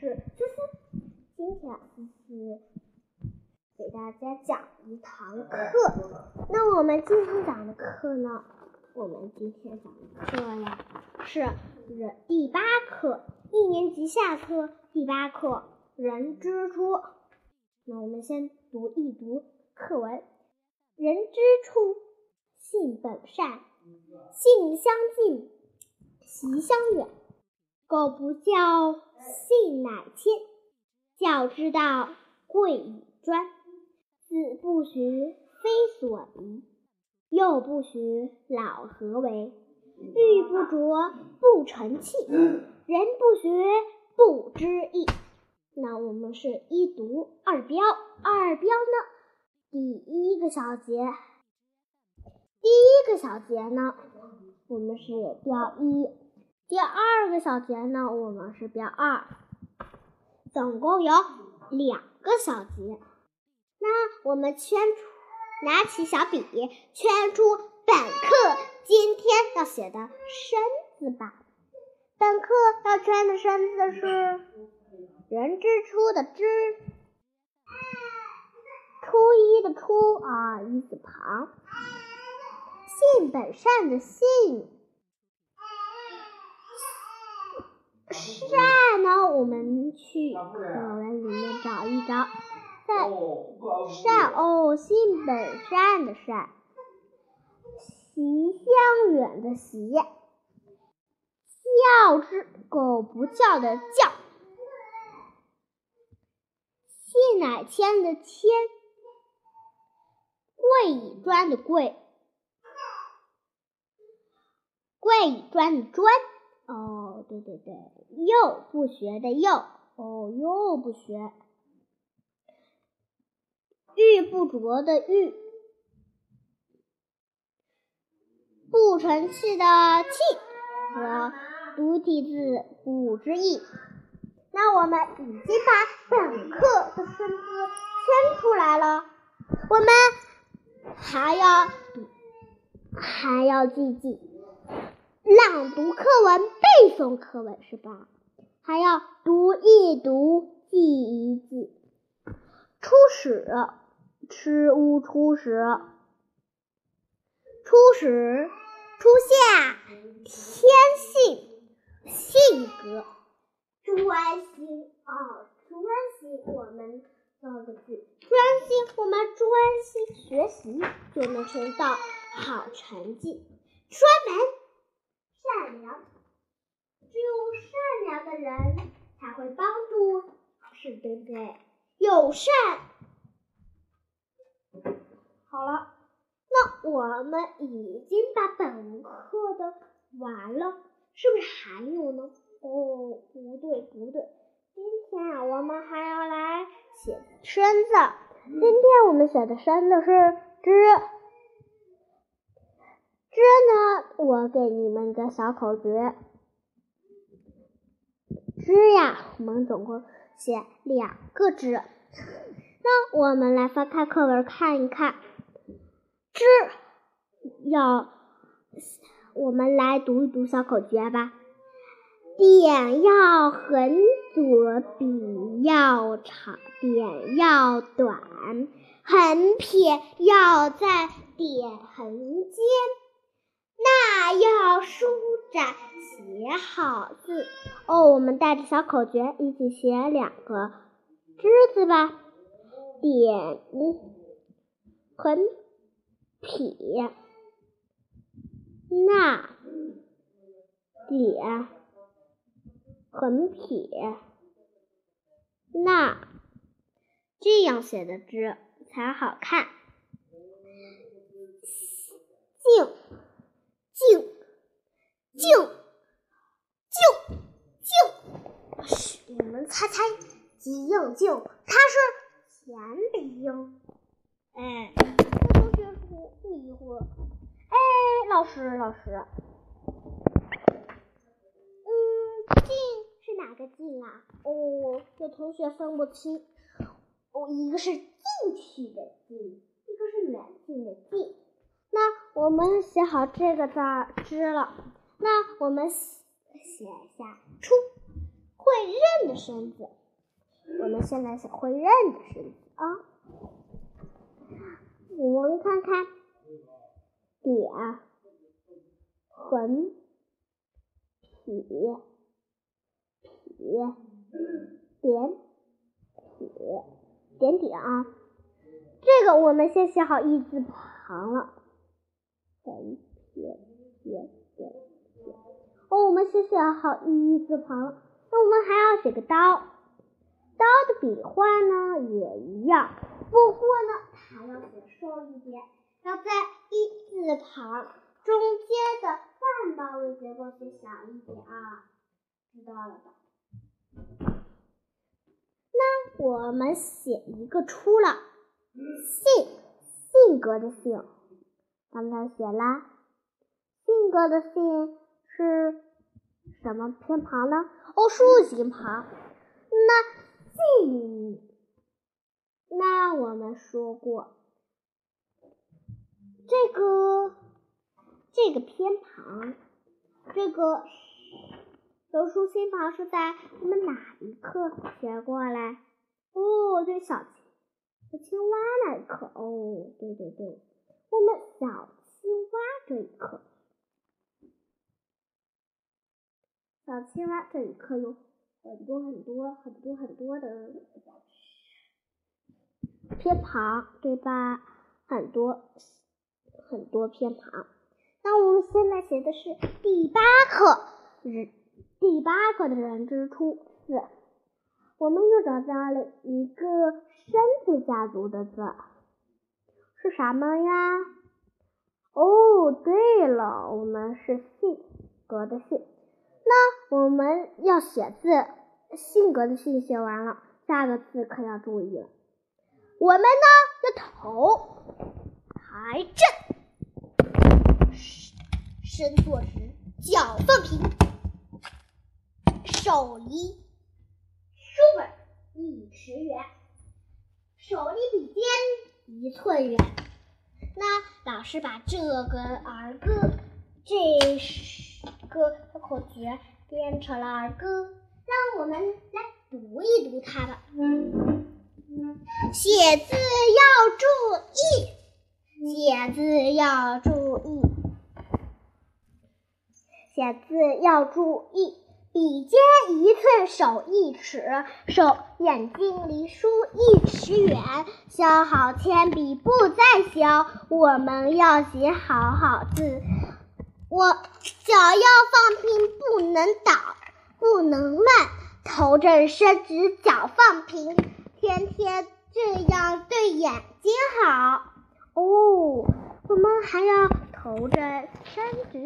是思思。今天思思给大家讲一堂课。那我们今天讲的课呢？我们今天讲的课呀是人第八课，一年级下册第八课《人之初》。那我们先读一读课文：人之初，性本善，性相近，习相远。苟不教，性乃迁。教之道，贵以专。子不学，非所宜；幼不学，老何为？玉不琢，不成器；人不学，不知义。那我们是一读二标，二标呢，第一个小节，第一个小节呢，我们是标一。第二个小节呢，我们是标二，总共有两个小节。那我们圈出，拿起小笔，圈出本课今天要写的“生”字吧。本课要圈的“生”字是“人之初”的“之”，初一的“初”啊，一字旁，性本善的“性”。善呢？我们去课文里面找一找，在善哦，性本善的善，习相远的习，教之狗不教的教，信乃迁的迁，贵以专的贵，贵以专的专。哦，对对对，幼不学的幼，哦，幼不学。玉不琢的玉，不成器的器和独体字不知义。那我们已经把本课的生字圈出来了，我们还要还要记记。朗读课文，背诵课文是吧？还要读一读，记一记。初始，吃乌初始，初始，初夏，天性，性格，专心啊，专心。我们造个句，专心，我们专心学习就能收到好成绩。专门。善良，只有善良的人才会帮助，是对不对？友善。好了，那我们已经把本课的完了，是不是还有呢？哦，不对不对，今天啊，我们还要来写生字。今天我们写的生字是之。之呢？我给你们个小口诀。之呀，我们总共写两个之。那我们来翻开课文看一看。之要，我们来读一读小口诀吧。点要横左，笔要长，点要短，横撇要在点横间。那要舒展写好字哦，我们带着小口诀一起写两个“之”字吧。点横撇，那点横撇，那这样写的“之”才好看。静。静，静，静，静。嘘，你们猜猜，吉应静，它是前鼻音。哎，有同学说迷糊。哎，老师，老师，嗯，静是哪个静啊？哦，有同学分不清。哦，一个是进去的进，一个是远近的近。那我们写好这个字之了，那我们写写一下“出”，会认的生字，我们现在写会认的生字啊。我们看看点、横、撇、撇、点、撇、点点啊。这个我们先写好一字旁了，横、撇、点、点、撇。哦，我们写写好一字旁，那我们还要写个刀。刀的笔画呢也一样，不过呢，还要写瘦一点，要在一字旁中间的半包围结构写小一点啊，知道了吧？那我们写一个出了性性格的性，刚才写啦，性格的性是什么偏旁呢？哦，竖心旁。那性，那我们说过，这个这个偏旁，这个柔竖心旁是在我们哪一课学过来？哦，对，小小青蛙那一课。哦，对对对，我们小青蛙这一课，小青蛙这一课有。很多很多很多很多的偏旁，对吧？很多很多偏旁。那我们现在写的是第八课人，第八课的人之初字。我们又找到了一个生字家族的字，是什么呀？哦，对了，我们是性格的性。那我们要写字，性格的性写完了，下个字可要注意了。我们呢，要头抬正，身坐直，脚放平，手离书本一尺远，手离笔尖一寸远。那老师把这个儿歌，这是。歌的口诀变成了儿歌，让我们来读一读它吧。写字要注意，写字要注意，写字要注意。笔尖一寸，手一尺，手眼睛离书一尺远。削好铅笔不再削，我们要写好好字。我脚要放平，不能倒，不能慢，头正伸直，脚放平，天天这样对眼睛好。哦，我们还要头正伸直，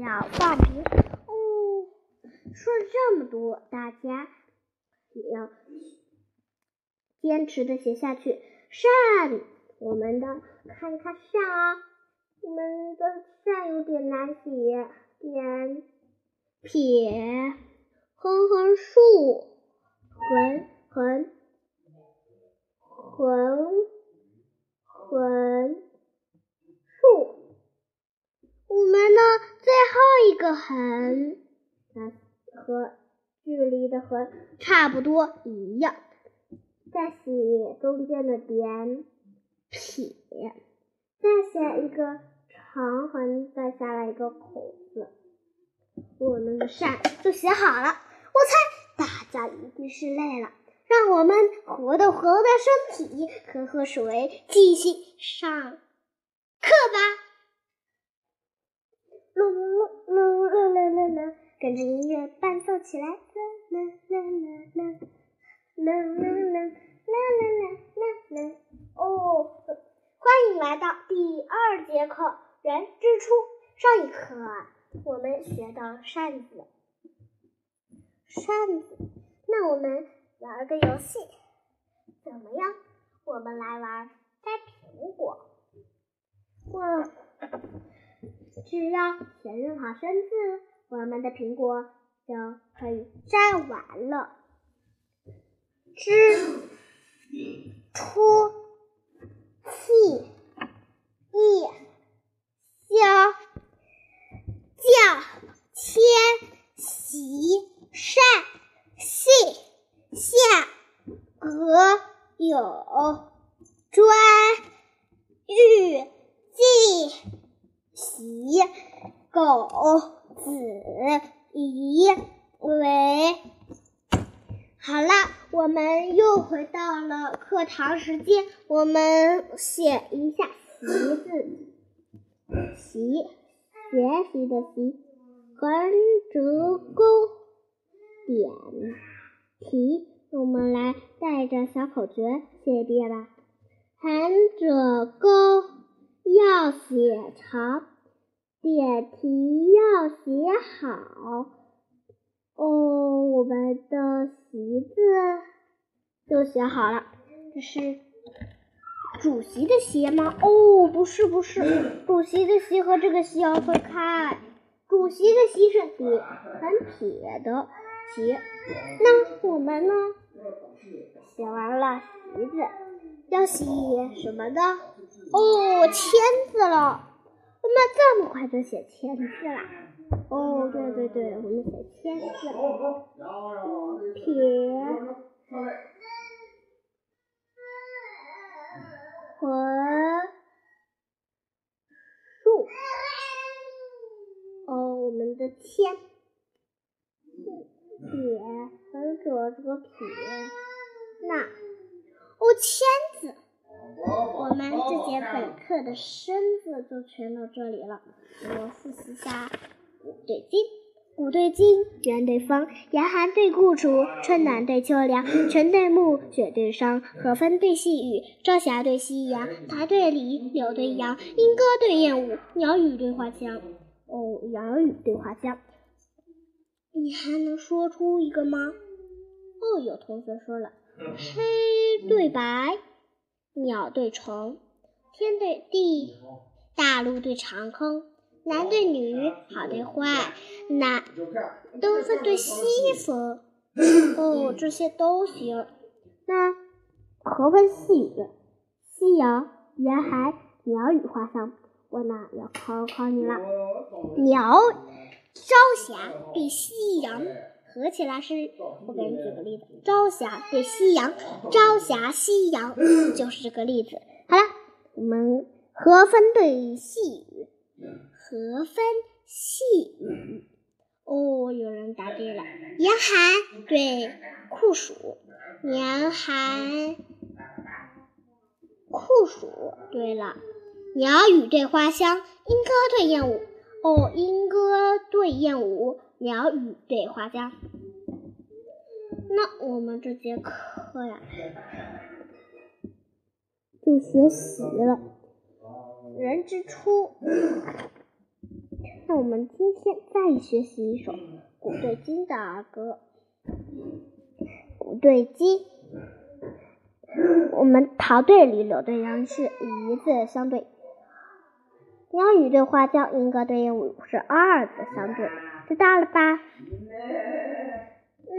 脚放平。说了这么多，大家也要坚持的写下去。善，我们的看看善啊。我们的善有点难写，点撇横横竖横横横横竖。我们呢，最后一个横，和距离的和差不多一样。再写中间的点撇，再写一个。长横再下来一个口字，我们的善就写好了。我猜大家一定是累了，让我们活动活动身体，喝喝水，继续上课吧。噜噜噜噜噜噜噜，跟着音乐伴奏起来。啦啦啦啦啦啦啦啦啦啦啦啦啦。哦，欢迎来到第二节课。人之初，上一课我们学到扇子，扇子。那我们玩个游戏，怎么样？我们来玩摘苹果。我只要写好生字，我们的苹果就可以摘完了。之初，气一。教教谦习善信。有专欲记习狗子怡为。好了，我们又回到了课堂时间，我们写一下“习”字，习，学习的习，横折钩点题。我们来带着小口诀写一遍吧。横折钩要写长，点题要写好。哦，我们的“席”字就写好了。这是主席的“席”吗？哦，不是，不是，主席的“席”和这个“席”要分开。主席的“席”是铁，很撇的“席”。那我们呢？写完了“席”字，要写什么呢？哦，签字了。怎么这么快就写签字了？哦，对对对，我们写签字，撇和树。哦，我们的签，撇横折这个撇，捺哦签字。我们这节本课的生字就全到这里了，我们复习一下。古对今，古对今，元对风，严寒对酷暑，春暖对秋凉，晨对暮，雪对霜，和风对细雨，朝霞对夕阳，台对里，柳对杨，莺歌对燕舞，鸟语对花香。哦，鸟语对花香，你还能说出一个吗？哦，有同学说了，黑对白，鸟对虫，天对地，大陆对长空。男对女，好对坏，南东风对西风，哦，这些都行。那和风细雨，夕阳严寒，鸟语花香，我呢要考考你了。鸟朝霞对夕阳，合起来是，我给你举个例子，朝霞对夕阳，朝霞夕阳就是这个例子。好了，我们和风对细雨。和风细雨，哦，有人答对了。严寒对酷暑，严寒酷暑。对了，鸟语对花香，莺歌对燕舞。哦，莺歌对燕舞，鸟语对花香。那我们这节课呀，就学习了。人之初。那我们今天再学习一首古对今的儿歌。古对今，我们桃对李，柳对杨是一字相对，鸟语对花椒，莺歌对燕舞是二字相对，知道了吧？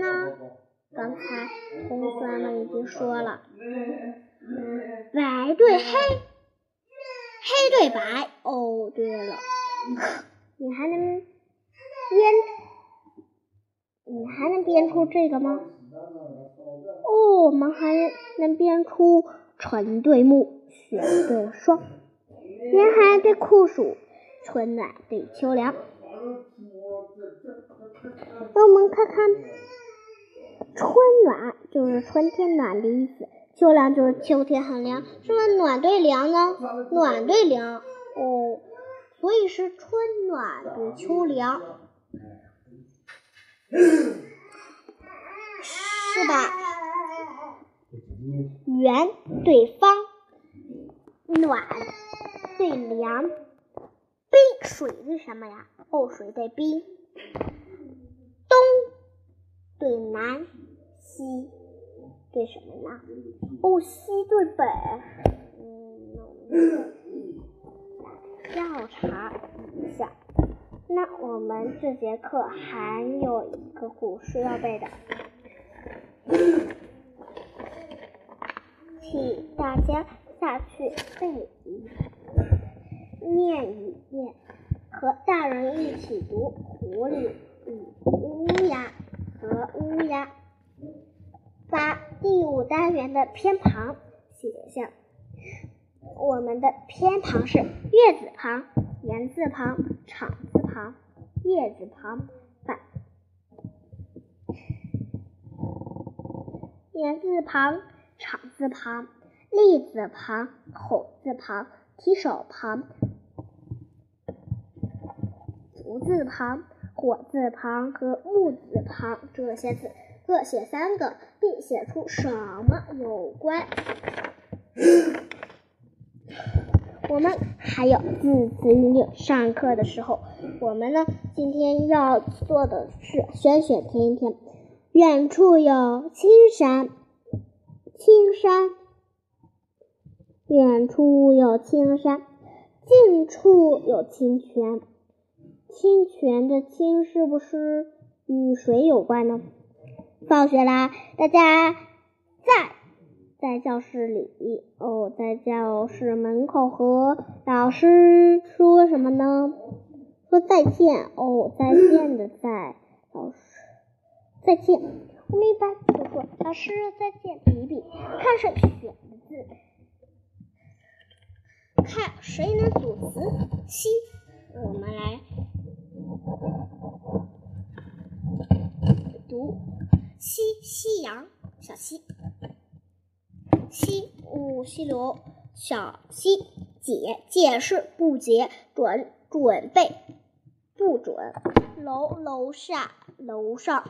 那刚才同学们已经说了，白对黑，黑对白。哦，对了。你还能编，你还能编出这个吗？哦，我们还能编出春对暮，雪对霜，严寒对酷暑，春暖对秋凉。那我们看看，春暖就是春天暖的意思，秋凉就是秋天很凉。是不是暖对凉呢？暖对凉，哦。所以是春暖对秋凉，是吧？圆对方，暖对凉，冰水是什么呀？哦，水对冰。东对南，西对什么呢？哦，西对北。嗯。调查一下，那我们这节课还有一个古诗要背的，请大家下去背一念一念，和大人一起读《狐狸乌鸦》和乌鸦八。第五单元的偏旁写一下。我们的偏旁是月字旁、言字旁、场字旁、叶字旁、反言字旁、场字旁、立字旁、口字旁、提手旁、足字旁、火字旁和木字旁这些字各写三个，并写出什么有关。我们还有字词韵律。上课的时候，我们呢今天要做的是选选填一填。远处有青山，青山。远处有青山，近处有清泉。清泉的清是不是与水有关呢？放学啦，大家在。在教室里哦，在教室门口和老师说什么呢？说再见哦，再见的再，老师再见。我们一般就说老师再见，比比看谁选的字，看谁能组词。夕，我们来读西夕阳，小溪。溪无溪流，小溪解解释不解，准准备不准。楼楼下楼上，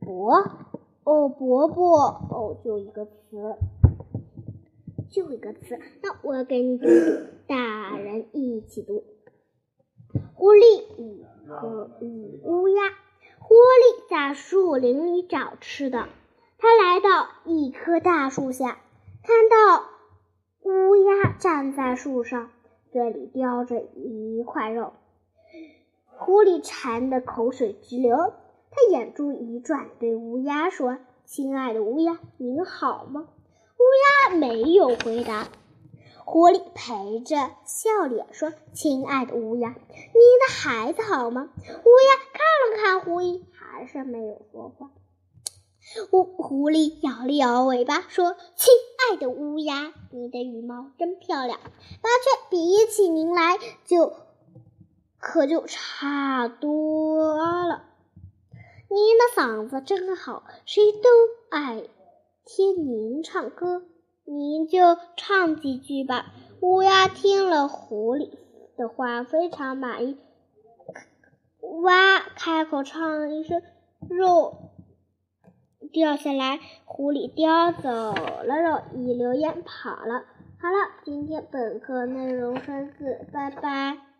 伯哦伯伯哦就一个词，就一个词。那我给你读，大人一起读。狐狸与和与乌鸦，狐狸在树林里找吃的。他来到一棵大树下，看到乌鸦站在树上，嘴里叼着一块肉。狐狸馋得口水直流，他眼珠一转，对乌鸦说：“亲爱的乌鸦，您好吗？”乌鸦没有回答。狐狸陪着笑脸说：“亲爱的乌鸦，你的孩子好吗？”乌鸦看了看狐狸，还是没有说话。乌狐狸摇了摇尾巴，说：“亲爱的乌鸦，你的羽毛真漂亮，麻雀比起您来就可就差多了。您的嗓子真好，谁都爱听您唱歌，您就唱几句吧。”乌鸦听了狐狸的话，非常满意，哇，开口唱了一声：“肉。”掉下来，狐狸叼走了肉，一溜烟跑了。好了，今天本课内容三字，拜拜。